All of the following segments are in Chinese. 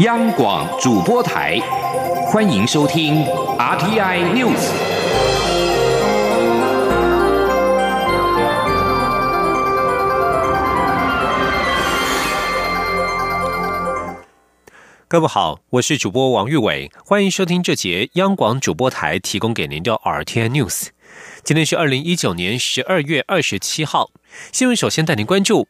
央广主播台，欢迎收听 RTI News。各位好，我是主播王玉伟，欢迎收听这节央广主播台提供给您的 RTI News。今天是二零一九年十二月二十七号。新闻首先带您关注，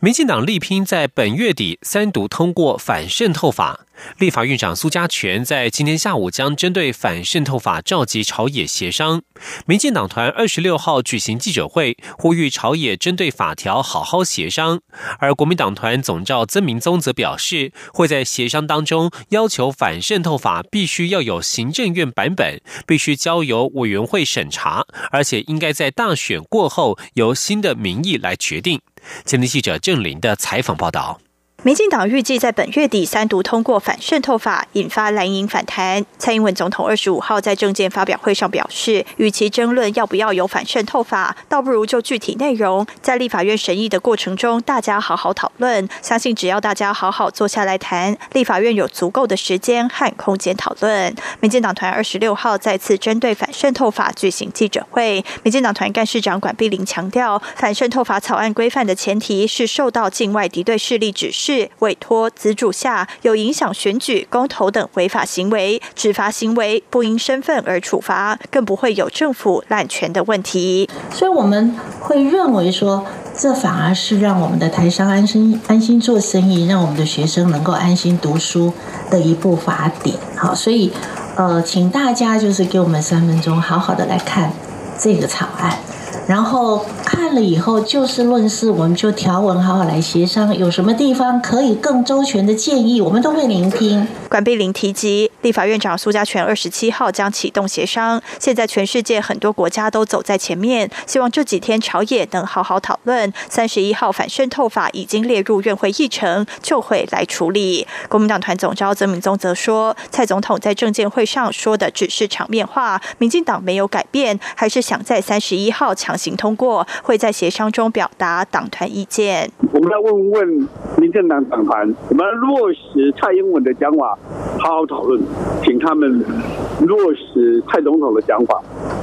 民进党力拼在本月底三读通过反渗透法。立法院长苏家全在今天下午将针对反渗透法召集朝野协商。民进党团二十六号举行记者会，呼吁朝野针对法条好好协商。而国民党团总召曾明宗则表示，会在协商当中要求反渗透法必须要有行政院版本，必须交由委员会审查，而且应该在大选过后由新的民。意来决定。前天记者郑林的采访报道。民进党预计在本月底三读通过反渗透法，引发蓝营反弹。蔡英文总统二十五号在政见发表会上表示，与其争论要不要有反渗透法，倒不如就具体内容在立法院审议的过程中，大家好好讨论。相信只要大家好好坐下来谈，立法院有足够的时间和空间讨论。民进党团二十六号再次针对反渗透法举行记者会，民进党团干事长管碧玲强调，反渗透法草案规范的前提是受到境外敌对势力指示。委托资助下有影响选举、公投等违法行为，执法行为不因身份而处罚，更不会有政府滥权的问题。所以我们会认为说，这反而是让我们的台商安心安心做生意，让我们的学生能够安心读书的一部法典。好，所以呃，请大家就是给我们三分钟，好好的来看这个草案。然后看了以后就事论事，我们就条文好好来协商，有什么地方可以更周全的建议，我们都会聆听。管碧玲提及，立法院长苏家全二十七号将启动协商，现在全世界很多国家都走在前面，希望这几天朝野能好好讨论。三十一号反渗透法已经列入院会议程，就会来处理。国民党团总召曾明宗则说，蔡总统在政见会上说的只是场面话，民进党没有改变，还是想在三十一号强。行通过，会在协商中表达党团意见。我们来问问民进党党团，我们落实蔡英文的讲法，好好讨论，请他们落实蔡总统的讲法，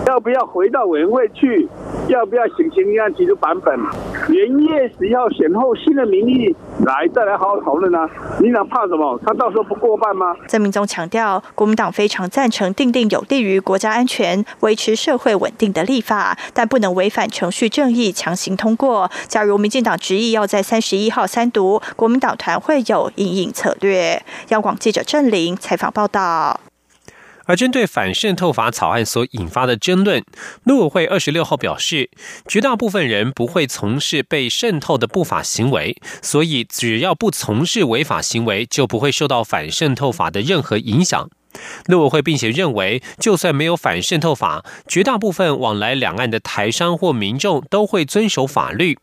要不要回到委员会去？要不要行行案提出版本？元月十号选后新的民意来，再来好好讨论啊！你想怕什么？他到时候不过半吗？曾明宗强调，国民党非常赞成定定有利于国家安全、维持社会稳定的立法，但不能违反程序正正义强行通过。假如民进党执意要在三十一号三读，国民党团会有应应策略。央广记者郑玲采访报道。而针对反渗透法草案所引发的争论，陆委会二十六号表示，绝大部分人不会从事被渗透的不法行为，所以只要不从事违法行为，就不会受到反渗透法的任何影响。陆委会并且认为，就算没有反渗透法，绝大部分往来两岸的台商或民众都会遵守法律。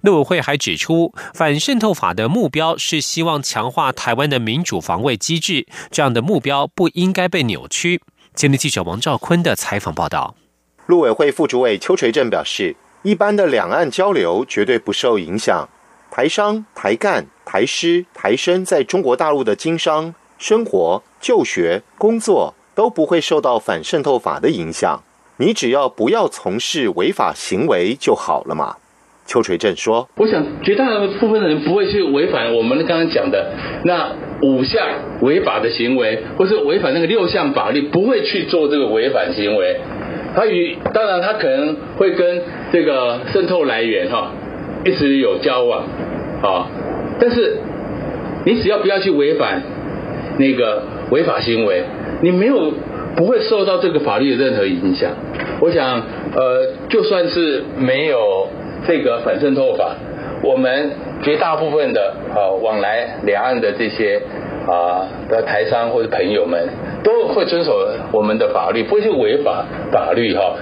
陆委会还指出，反渗透法的目标是希望强化台湾的民主防卫机制，这样的目标不应该被扭曲。今天记者王兆坤的采访报道。陆委会副主委邱垂正表示，一般的两岸交流绝对不受影响，台商、台干、台师、台生在中国大陆的经商、生活、就学、工作都不会受到反渗透法的影响。你只要不要从事违法行为就好了嘛。邱垂正说：“我想绝大部分的人不会去违反我们刚刚讲的那五项违法的行为，或是违反那个六项法律，不会去做这个违反行为。他与当然他可能会跟这个渗透来源哈一直有交往啊，但是你只要不要去违反那个违法行为，你没有不会受到这个法律的任何影响。我想呃，就算是没有。”这个反渗透法，我们绝大部分的啊往来两岸的这些啊的台商或者朋友们，都会遵守我们的法律，不会去违法法律哈。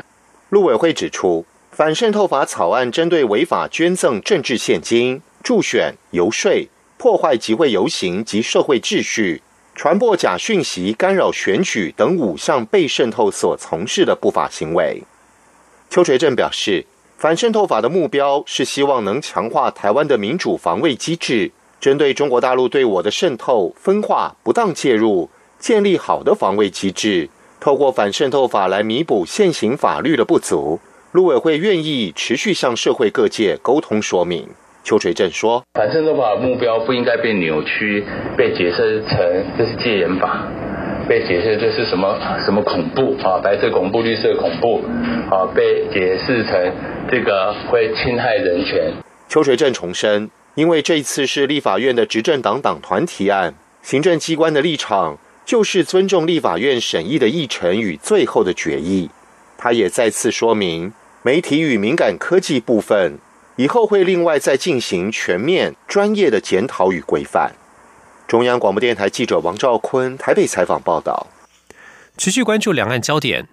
陆委会指出，反渗透法草案针对违法捐赠政治现金、助选、游说、破坏集会游行及社会秩序、传播假讯息、干扰选举等五项被渗透所从事的不法行为。邱垂正表示。反渗透法的目标是希望能强化台湾的民主防卫机制，针对中国大陆对我的渗透、分化、不当介入，建立好的防卫机制，透过反渗透法来弥补现行法律的不足。陆委会愿意持续向社会各界沟通说明。邱垂正说：“反渗透法的目标不应该被扭曲，被解释成这是戒严法，被解释这是什么什么恐怖啊，白色恐怖、绿色恐怖啊，被解释成这个会侵害人权。”邱垂正重申，因为这一次是立法院的执政党党团提案，行政机关的立场就是尊重立法院审议的议程与最后的决议。他也再次说明。媒体与敏感科技部分，以后会另外再进行全面专业的检讨与规范。中央广播电台记者王兆坤台北采访报道。持续关注两岸焦点，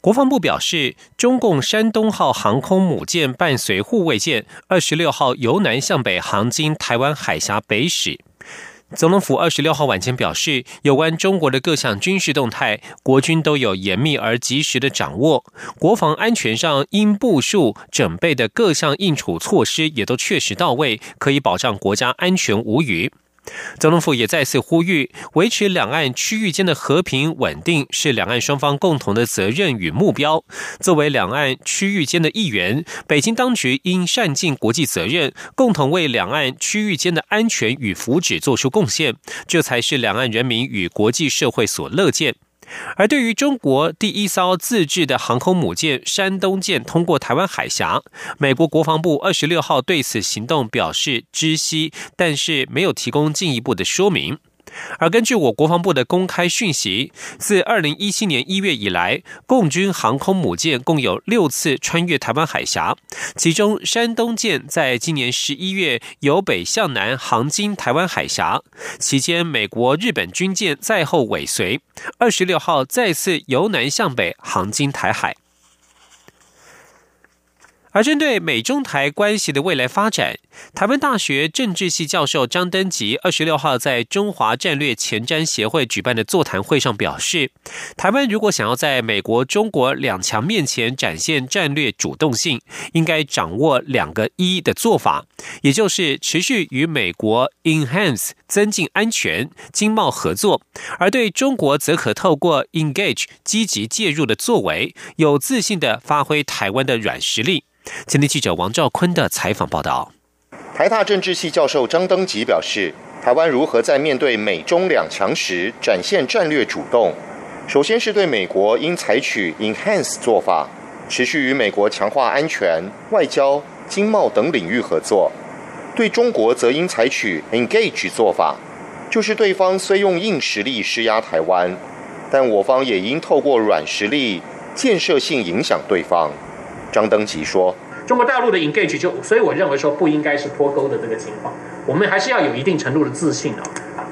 国防部表示，中共山东号航空母舰伴随护卫舰二十六号由南向北航经台湾海峡北驶。总统府二十六号晚间表示，有关中国的各项军事动态，国军都有严密而及时的掌握，国防安全上应部署准备的各项应处措施也都确实到位，可以保障国家安全无虞。总统府也再次呼吁，维持两岸区域间的和平稳定是两岸双方共同的责任与目标。作为两岸区域间的一员，北京当局应善尽国际责任，共同为两岸区域间的安全与福祉做出贡献，这才是两岸人民与国际社会所乐见。而对于中国第一艘自制的航空母舰“山东舰”通过台湾海峡，美国国防部二十六号对此行动表示知悉，但是没有提供进一步的说明。而根据我国防部的公开讯息，自二零一七年一月以来，共军航空母舰共有六次穿越台湾海峡，其中山东舰在今年十一月由北向南航经台湾海峡，期间美国、日本军舰在后尾随，二十六号再次由南向北航经台海。而针对美中台关系的未来发展，台湾大学政治系教授张登吉二十六号在中华战略前瞻协会举办的座谈会上表示，台湾如果想要在美国、中国两强面前展现战略主动性，应该掌握两个一的做法，也就是持续与美国 enhance 增进安全经贸合作，而对中国则可透过 engage 积极介入的作为，有自信的发挥台湾的软实力。今天记者王兆坤的采访报道。台大政治系教授张登吉表示，台湾如何在面对美中两强时展现战略主动？首先是对美国应采取 enhance 做法，持续与美国强化安全、外交、经贸等领域合作；对中国则应采取 engage 做法，就是对方虽用硬实力施压台湾，但我方也应透过软实力建设性影响对方。张登吉说：“中国大陆的 engage 就，所以我认为说不应该是脱钩的这个情况，我们还是要有一定程度的自信哦。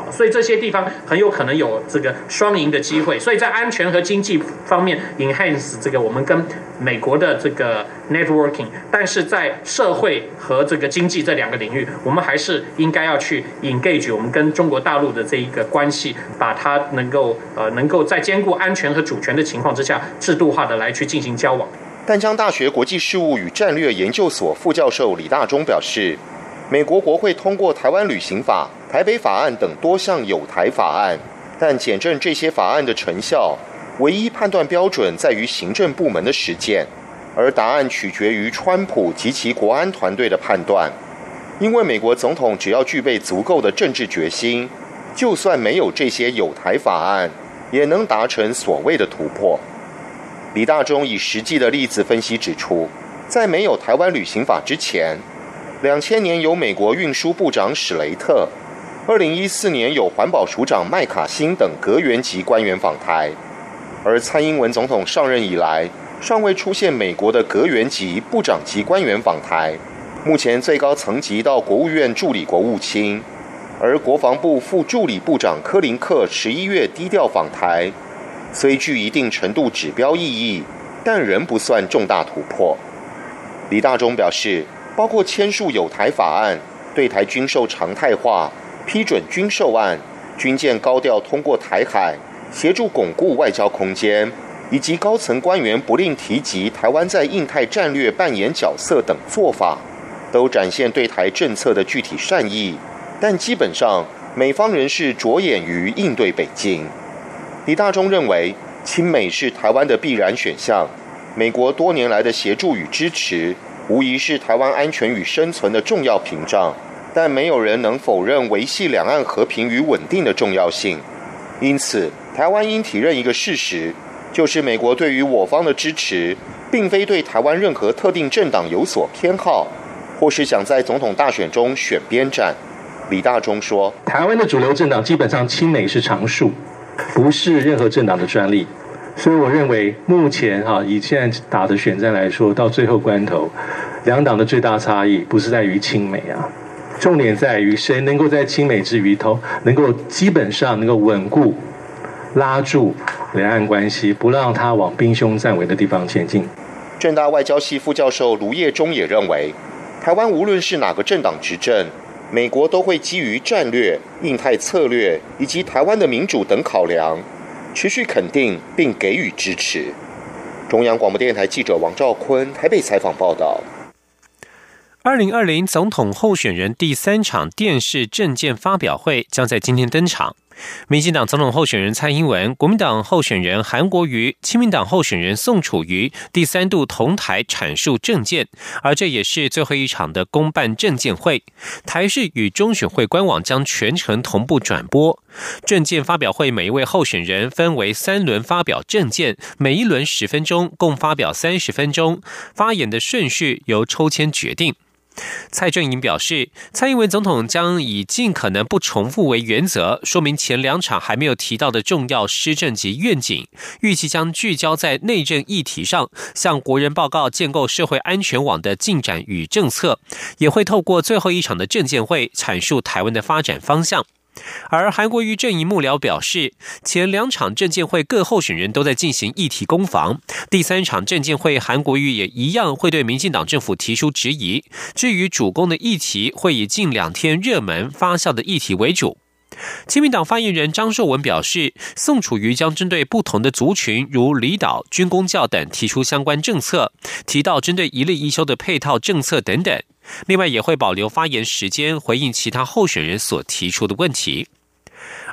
所以这些地方很有可能有这个双赢的机会。所以在安全和经济方面 enhance 这个我们跟美国的这个 networking，但是在社会和这个经济这两个领域，我们还是应该要去 engage 我们跟中国大陆的这一个关系，把它能够呃能够在兼顾安全和主权的情况之下，制度化的来去进行交往。”淡江大学国际事务与战略研究所副教授李大中表示，美国国会通过《台湾旅行法》《台北法案》等多项有台法案，但检证这些法案的成效，唯一判断标准在于行政部门的实践，而答案取决于川普及其国安团队的判断。因为美国总统只要具备足够的政治决心，就算没有这些有台法案，也能达成所谓的突破。李大中以实际的例子分析指出，在没有台湾旅行法之前，两千年有美国运输部长史雷特，二零一四年有环保署长麦卡辛等阁员级官员访台，而蔡英文总统上任以来，尚未出现美国的阁员级、部长级官员访台。目前最高层级到国务院助理国务卿，而国防部副助理部长柯林克十一月低调访台。虽具一定程度指标意义，但仍不算重大突破。李大中表示，包括签署有台法案、对台军售常态化、批准军售案、军舰高调通过台海、协助巩固外交空间，以及高层官员不吝提及台湾在印太战略扮演角色等做法，都展现对台政策的具体善意，但基本上美方人士着眼于应对北京。李大中认为，亲美是台湾的必然选项。美国多年来的协助与支持，无疑是台湾安全与生存的重要屏障。但没有人能否认维系两岸和平与稳定的重要性。因此，台湾应体认一个事实，就是美国对于我方的支持，并非对台湾任何特定政党有所偏好，或是想在总统大选中选边站。李大中说：“台湾的主流政党基本上亲美是常数。”不是任何政党的专利，所以我认为目前哈以现在打的选战来说，到最后关头，两党的最大差异不是在于亲美啊，重点在于谁能够在亲美之余，头能够基本上能够稳固、拉住两岸关系，不让它往兵凶战危的地方前进。正大外交系副教授卢业忠也认为，台湾无论是哪个政党执政。美国都会基于战略、印太策略以及台湾的民主等考量，持续肯定并给予支持。中央广播电台记者王兆坤台北采访报道。二零二零总统候选人第三场电视政见发表会将在今天登场。民进党总统候选人蔡英文、国民党候选人韩国瑜、亲民党候选人宋楚瑜第三度同台阐述政见，而这也是最后一场的公办政见会。台视与中选会官网将全程同步转播政见发表会。每一位候选人分为三轮发表政见，每一轮十分钟，共发表三十分钟。发言的顺序由抽签决定。蔡正颖表示，蔡英文总统将以尽可能不重复为原则，说明前两场还没有提到的重要施政及愿景，预计将聚焦在内政议题上，向国人报告建构社会安全网的进展与政策，也会透过最后一场的证监会阐述台湾的发展方向。而韩国瑜阵营幕僚表示，前两场证监会各候选人都在进行议题攻防，第三场证监会韩国瑜也一样会对民进党政府提出质疑。至于主攻的议题，会以近两天热门发酵的议题为主。亲民党发言人张硕文表示，宋楚瑜将针对不同的族群，如离岛、军工教等提出相关政策，提到针对一例一休的配套政策等等。另外，也会保留发言时间，回应其他候选人所提出的问题。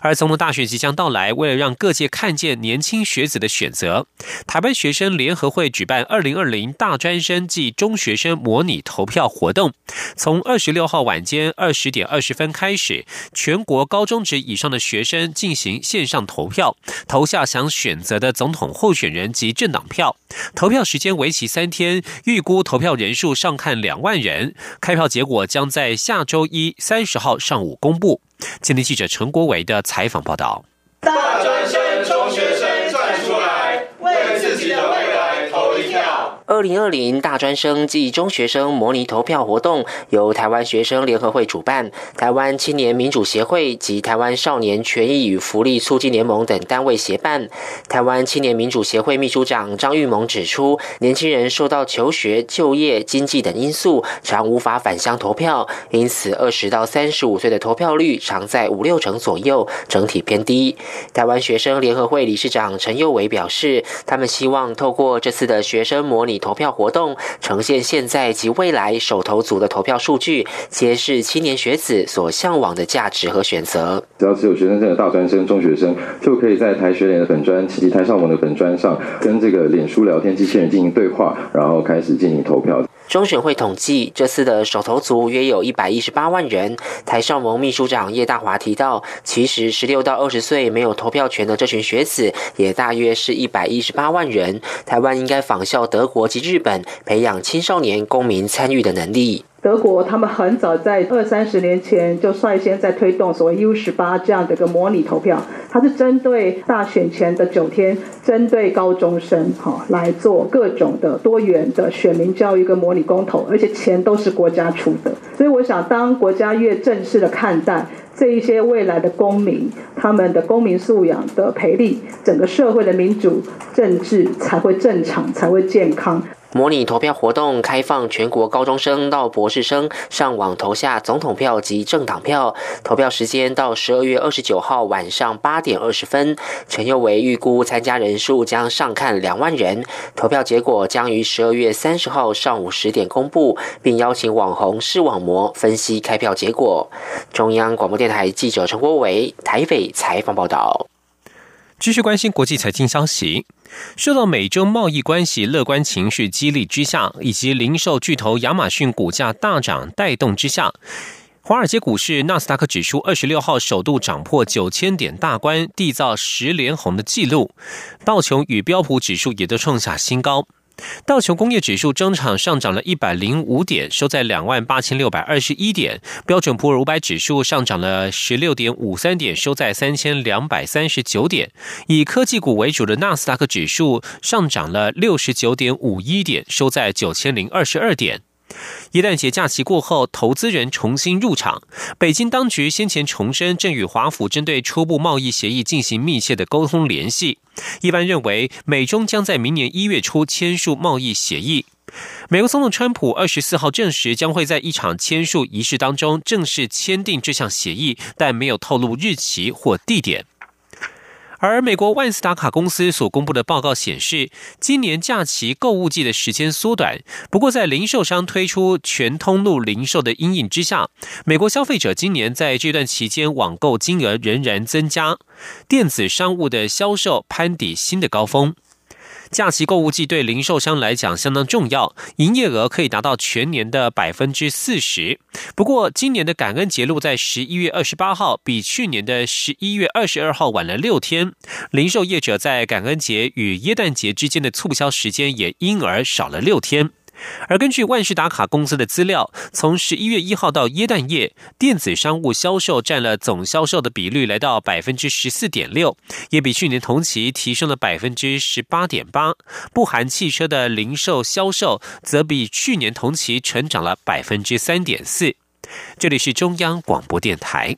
而总统大选即将到来，为了让各界看见年轻学子的选择，台湾学生联合会举办二零二零大专生暨中学生模拟投票活动，从二十六号晚间二十点二十分开始，全国高中职以上的学生进行线上投票，投下想选择的总统候选人及政党票。投票时间为期三天，预估投票人数上看两万人。开票结果将在下周一三十号上午公布。今天记者陈国伟的采访报道。大专生、二零二零大专生暨中学生模拟投票活动由台湾学生联合会主办，台湾青年民主协会及台湾少年权益与福利促进联盟等单位协办。台湾青年民主协会秘书长张玉萌指出，年轻人受到求学、就业、经济等因素，常无法返乡投票，因此二十到三十五岁的投票率常在五六成左右，整体偏低。台湾学生联合会理事长陈佑伟表示，他们希望透过这次的学生模模拟。投票活动呈现现在及未来手头组的投票数据，揭示青年学子所向往的价值和选择。只要持有学生证的大专生、中学生，就可以在台学联的粉专以及台上网的粉专上，跟这个脸书聊天机器人进行对话，然后开始进行投票。中选会统计，这次的手头族约有一百一十八万人。台上盟秘书长叶大华提到，其实十六到二十岁没有投票权的这群学子，也大约是一百一十八万人。台湾应该仿效德国及日本，培养青少年公民参与的能力。德国他们很早在二三十年前就率先在推动所谓 U 十八这样的一个模拟投票，它是针对大选前的九天，针对高中生哈来做各种的多元的选民教育跟模拟公投，而且钱都是国家出的。所以我想，当国家越正式的看待这一些未来的公民，他们的公民素养的培力，整个社会的民主政治才会正常，才会健康。模拟投票活动开放全国高中生到博士生上网投下总统票及政党票，投票时间到十二月二十九号晚上八点二十分。陈佑维预估参加人数将上看两万人，投票结果将于十二月三十号上午十点公布，并邀请网红视网膜分析开票结果。中央广播电台记者陈国伟台北采访报道。继续关心国际财经消息。受到美中贸易关系乐观情绪激励之下，以及零售巨头亚马逊股价大涨带动之下，华尔街股市纳斯达克指数二十六号首度涨破九千点大关，缔造十连红的纪录。道琼与标普指数也都创下新高。道琼工业指数中场上涨了一百零五点，收在两万八千六百二十一点。标准普尔五百指数上涨了十六点五三点，收在三千两百三十九点。以科技股为主的纳斯达克指数上涨了六十九点五一点，收在九千零二十二点。耶诞节假期过后，投资人重新入场。北京当局先前重申，正与华府针对初步贸易协议进行密切的沟通联系。一般认为，美中将在明年一月初签署贸易协议。美国总统川普二十四号证实，将会在一场签署仪式当中正式签订这项协议，但没有透露日期或地点。而美国万斯达卡公司所公布的报告显示，今年假期购物季的时间缩短。不过，在零售商推出全通路零售的阴影之下，美国消费者今年在这段期间网购金额仍然增加，电子商务的销售攀抵新的高峰。假期购物季对零售商来讲相当重要，营业额可以达到全年的百分之四十。不过，今年的感恩节落在十一月二十八号，比去年的十一月二十二号晚了六天。零售业者在感恩节与耶诞节之间的促销时间也因而少了六天。而根据万事达卡公司的资料，从十一月一号到耶诞夜，电子商务销售占了总销售的比率来到百分之十四点六，也比去年同期提升了百分之十八点八。不含汽车的零售销售则比去年同期成长了百分之三点四。这里是中央广播电台。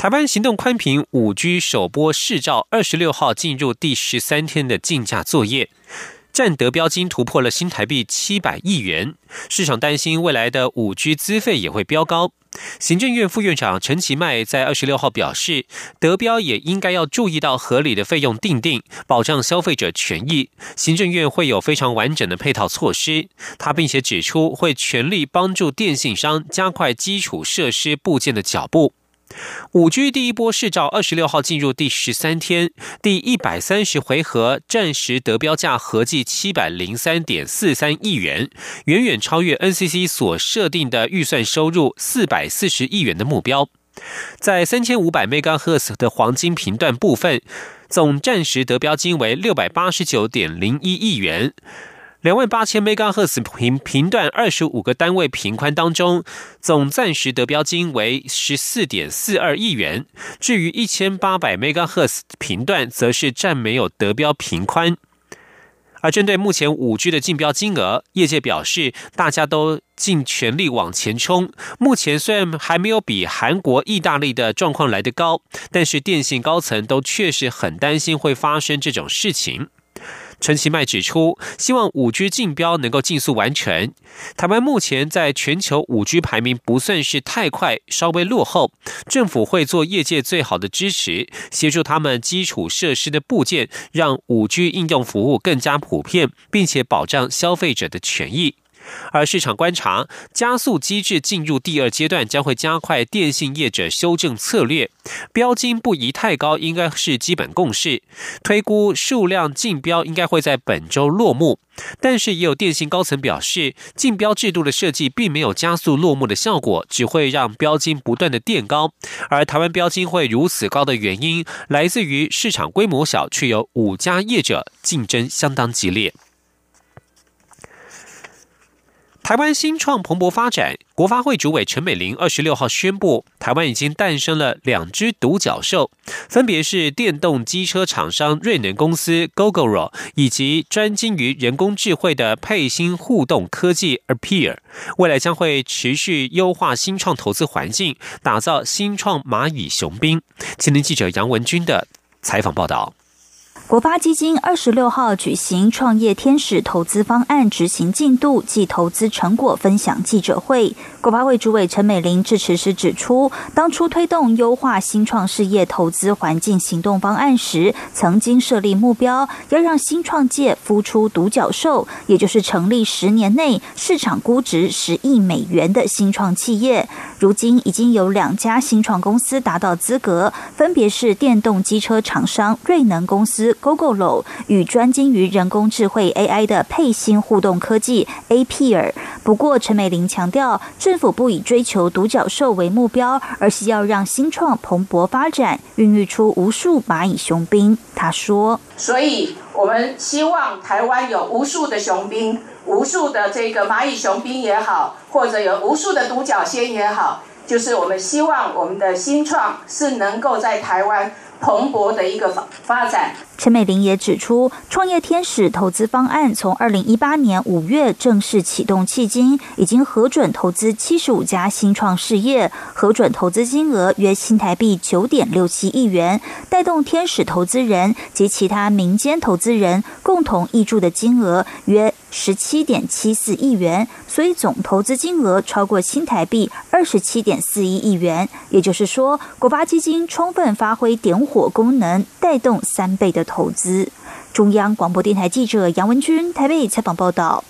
台湾行动宽频五 G 首波试照二十六号进入第十三天的竞价作业，占得标金突破了新台币七百亿元。市场担心未来的五 G 资费也会飙高。行政院副院长陈其迈在二十六号表示，得标也应该要注意到合理的费用定定，保障消费者权益。行政院会有非常完整的配套措施。他并且指出，会全力帮助电信商加快基础设施部件的脚步。五 G 第一波试照二十六号进入第十三天，第一百三十回合暂时得标价合计七百零三点四三亿元，远远超越 NCC 所设定的预算收入四百四十亿元的目标。在三千五百 MHz 的黄金频段部分，总暂时得标金为六百八十九点零一亿元。两万八千 MHz 频频段二十五个单位频宽当中，总暂时得标金为十四点四二亿元。至于一千八百 MHz 频段，则是暂没有得标频宽。而针对目前五 G 的竞标金额，业界表示，大家都尽全力往前冲。目前虽然还没有比韩国、意大利的状况来得高，但是电信高层都确实很担心会发生这种事情。陈其迈指出，希望五 G 竞标能够尽速完成。台湾目前在全球五 G 排名不算是太快，稍微落后。政府会做业界最好的支持，协助他们基础设施的部件，让五 G 应用服务更加普遍，并且保障消费者的权益。而市场观察，加速机制进入第二阶段，将会加快电信业者修正策略，标金不宜太高，应该是基本共识。推估数量竞标应该会在本周落幕，但是也有电信高层表示，竞标制度的设计并没有加速落幕的效果，只会让标金不断的垫高。而台湾标金会如此高的原因，来自于市场规模小，却有五家业者竞争相当激烈。台湾新创蓬勃发展，国发会主委陈美玲二十六号宣布，台湾已经诞生了两只独角兽，分别是电动机车厂商瑞能公司 Gogoro 以及专精于人工智慧的佩芯互动科技 Appear，未来将会持续优化新创投资环境，打造新创蚂蚁雄兵。青年记者杨文军的采访报道。国发基金二十六号举行创业天使投资方案执行进度及投资成果分享记者会。国发会主委陈美玲致辞时指出，当初推动优化新创事业投资环境行动方案时，曾经设立目标，要让新创界孵出独角兽，也就是成立十年内市场估值十亿美元的新创企业。如今已经有两家新创公司达到资格，分别是电动机车厂商瑞能公司。Gogoro 与专精于人工智慧 AI 的配芯互动科技 APR。不过，陈美玲强调，政府不以追求独角兽为目标，而是要让新创蓬勃发展，孕育出无数蚂蚁雄兵。他说：“所以我们希望台湾有无数的雄兵，无数的这个蚂蚁雄兵也好，或者有无数的独角仙也好，就是我们希望我们的新创是能够在台湾。”蓬勃的一个发发展。陈美玲也指出，创业天使投资方案从二零一八年五月正式启动，迄今已经核准投资七十五家新创事业，核准投资金额约新台币九点六七亿元，带动天使投资人及其他民间投资人共同挹注的金额约。十七点七四亿元，所以总投资金额超过新台币二十七点四一亿元。也就是说，国发基金充分发挥点火功能，带动三倍的投资。中央广播电台记者杨文军台北采访报道。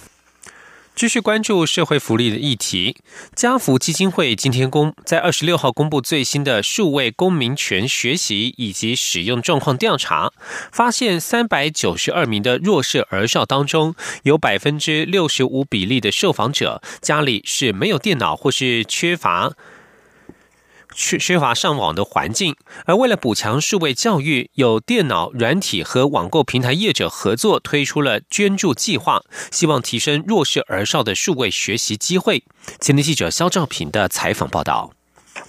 继续关注社会福利的议题。家福基金会今天公在二十六号公布最新的数位公民权学习以及使用状况调查，发现三百九十二名的弱势儿少当中，有百分之六十五比例的受访者家里是没有电脑或是缺乏。缺缺乏上网的环境，而为了补强数位教育，有电脑软体和网购平台业者合作推出了捐助计划，希望提升弱势儿少的数位学习机会。前天记者肖兆平的采访报道。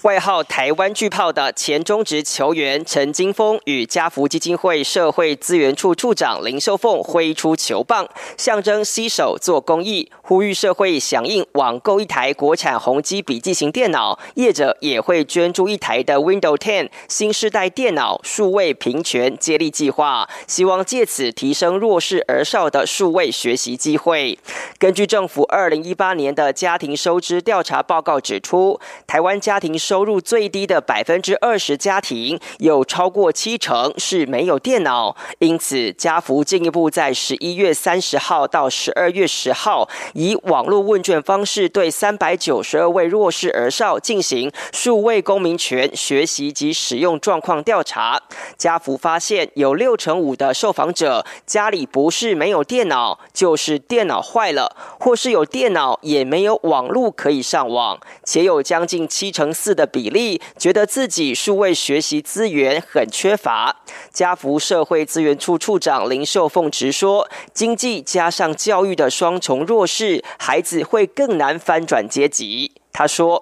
外号“台湾巨炮”的前中职球员陈金峰与家福基金会社会资源处处长林秀凤挥出球棒，象征携手做公益，呼吁社会响应网购一台国产宏基笔记型电脑，业者也会捐助一台的 Windows 10新世代电脑数位平权接力计划，希望借此提升弱势儿少的数位学习机会。根据政府二零一八年的家庭收支调查报告指出，台湾家庭收入最低的百分之二十家庭，有超过七成是没有电脑。因此，家福进一步在十一月三十号到十二月十号，以网络问卷方式对三百九十二位弱势儿少进行数位公民权学习及使用状况调查。家福发现，有六成五的受访者家里不是没有电脑，就是电脑坏了，或是有电脑也没有网络可以上网，且有将近七成四的。的比例，觉得自己数位学习资源很缺乏。家福社会资源处处长林秀凤直说，经济加上教育的双重弱势，孩子会更难翻转阶级。他说：“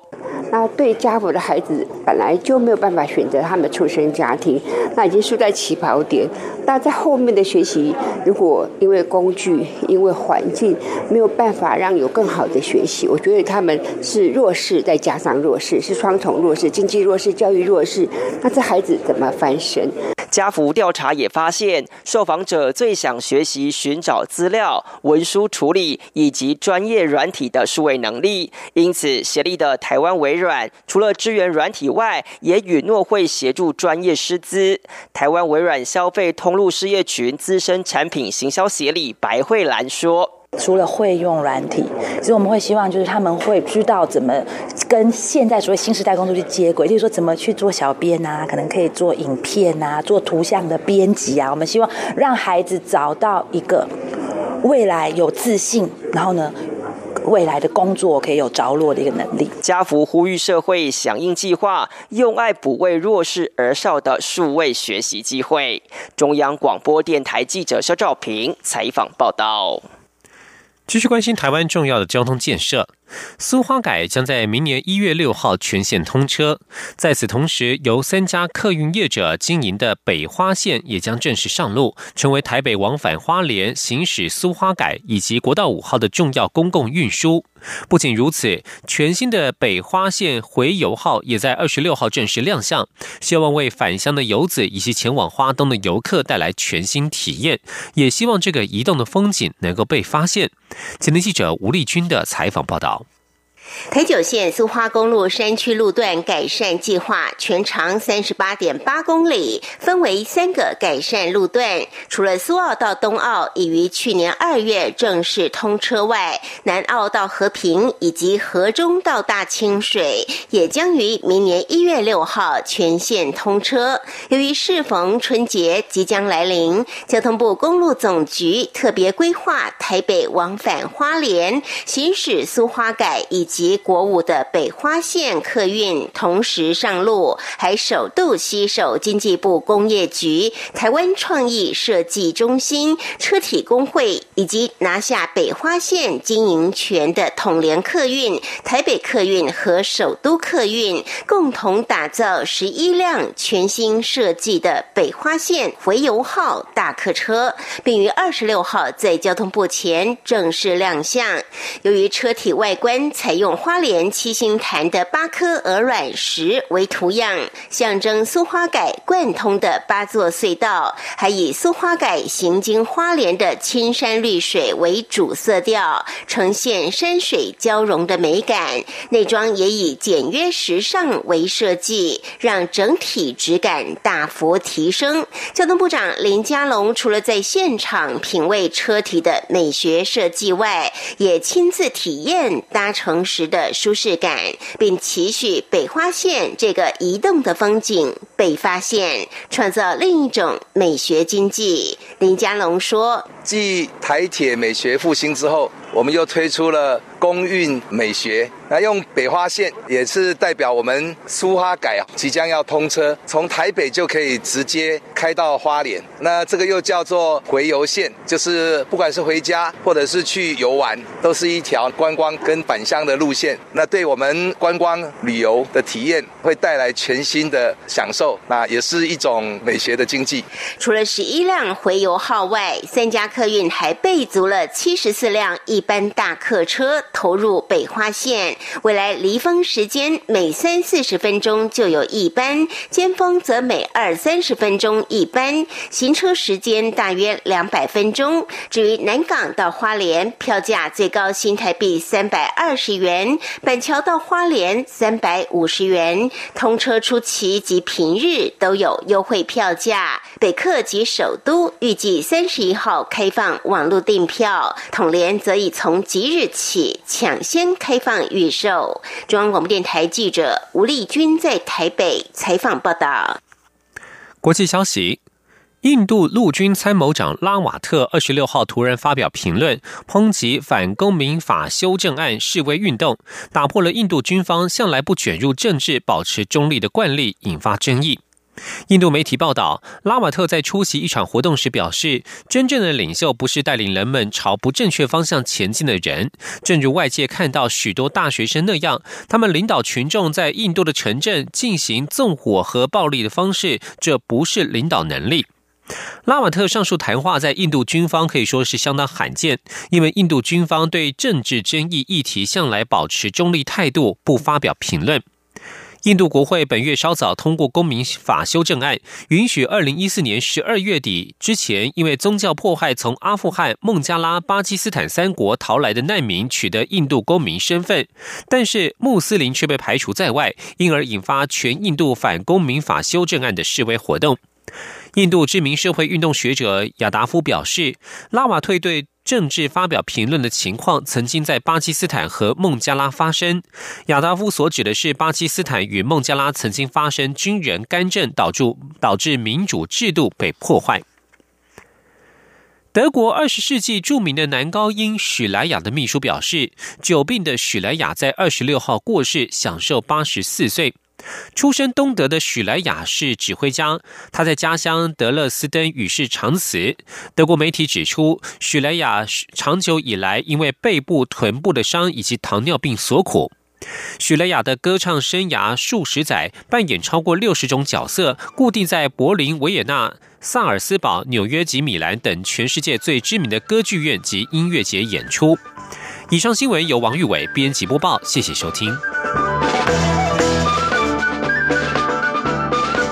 那对家福的孩子本来就没有办法选择他们的出生家庭，那已经输在起跑点。那在后面的学习，如果因为工具、因为环境没有办法让有更好的学习，我觉得他们是弱势，再加上弱势，是双重弱势，经济弱势、教育弱势。那这孩子怎么翻身？”家福调查也发现，受访者最想学习寻找资料、文书处理以及专业软体的数位能力。因此，协力的台湾微软除了支援软体外，也允诺会协助专业师资。台湾微软消费通路事业群资深产品行销协理白慧兰说。除了会用软体，其实我们会希望就是他们会知道怎么跟现在所谓新时代工作去接轨，例如说怎么去做小编啊，可能可以做影片啊，做图像的编辑啊。我们希望让孩子找到一个未来有自信，然后呢，未来的工作可以有着落的一个能力。家福呼吁社会响应计划，用爱补位弱势儿少的数位学习机会。中央广播电台记者肖兆平采访报道。继续关心台湾重要的交通建设，苏花改将在明年一月六号全线通车。在此同时，由三家客运业者经营的北花线也将正式上路，成为台北往返花莲、行驶苏花改以及国道五号的重要公共运输。不仅如此，全新的北花线回游号也在二十六号正式亮相，希望为返乡的游子以及前往花东的游客带来全新体验，也希望这个移动的风景能够被发现。前天记者吴丽君的采访报道。台九线苏花公路山区路段改善计划全长三十八点八公里，分为三个改善路段。除了苏澳到东澳已于去年二月正式通车外，南澳到和平以及河中到大清水也将于明年一月六号全线通车。由于适逢春节即将来临，交通部公路总局特别规划台北往返花莲、行驶苏花改以及。及国五的北花线客运同时上路，还首度携手经济部工业局、台湾创意设计中心、车体工会，以及拿下北花线经营权的统联客运、台北客运和首都客运，共同打造十一辆全新设计的北花线回游号大客车，并于二十六号在交通部前正式亮相。由于车体外观采用花莲七星潭的八颗鹅卵石为图样，象征苏花改贯通的八座隧道，还以苏花改行经花莲的青山绿水为主色调，呈现山水交融的美感。内装也以简约时尚为设计，让整体质感大幅提升。交通部长林佳龙除了在现场品味车体的美学设计外，也亲自体验搭乘。的舒适感，并期许北花线这个移动的风景被发现，创造另一种美学经济。林家龙说：“继台铁美学复兴之后，我们又推出了公运美学。”那用北花线也是代表我们苏花改即将要通车，从台北就可以直接开到花莲。那这个又叫做回游线，就是不管是回家或者是去游玩，都是一条观光跟返乡的路线。那对我们观光旅游的体验会带来全新的享受，那也是一种美学的经济。除了十一辆回游号外，三家客运还备足了七十四辆一一班大客车投入北花线。未来离峰时间每三四十分钟就有一班，尖峰则每二三十分钟一班，行车时间大约两百分钟。至于南港到花莲，票价最高新台币三百二十元；板桥到花莲三百五十元。通车初期及平日都有优惠票价。北客及首都预计三十一号开放网络订票，统联则以从即日起抢先开放预。售中央广播电台记者吴丽君在台北采访报道。国际消息：印度陆军参谋长拉瓦特二十六号突然发表评论，抨击反公民法修正案示威运动，打破了印度军方向来不卷入政治、保持中立的惯例，引发争议。印度媒体报道，拉瓦特在出席一场活动时表示：“真正的领袖不是带领人们朝不正确方向前进的人。正如外界看到许多大学生那样，他们领导群众在印度的城镇进行纵火和暴力的方式，这不是领导能力。”拉瓦特上述谈话在印度军方可以说是相当罕见，因为印度军方对政治争议议题向来保持中立态度，不发表评论。印度国会本月稍早通过公民法修正案，允许二零一四年十二月底之前因为宗教迫害从阿富汗、孟加拉、巴基斯坦三国逃来的难民取得印度公民身份，但是穆斯林却被排除在外，因而引发全印度反公民法修正案的示威活动。印度知名社会运动学者亚达夫表示，拉瓦退对。政治发表评论的情况曾经在巴基斯坦和孟加拉发生。亚达夫所指的是巴基斯坦与孟加拉曾经发生军人干政，导致导致民主制度被破坏。德国二十世纪著名的男高音许莱雅的秘书表示，久病的许莱雅在二十六号过世，享受八十四岁。出身东德的许莱雅是指挥家，他在家乡德勒斯登与世长辞。德国媒体指出，许莱雅长久以来因为背部、臀部的伤以及糖尿病所苦。许莱雅的歌唱生涯数十载，扮演超过六十种角色，固定在柏林、维也纳、萨尔斯堡、纽约及米兰等全世界最知名的歌剧院及音乐节演出。以上新闻由王玉伟编辑播报，谢谢收听。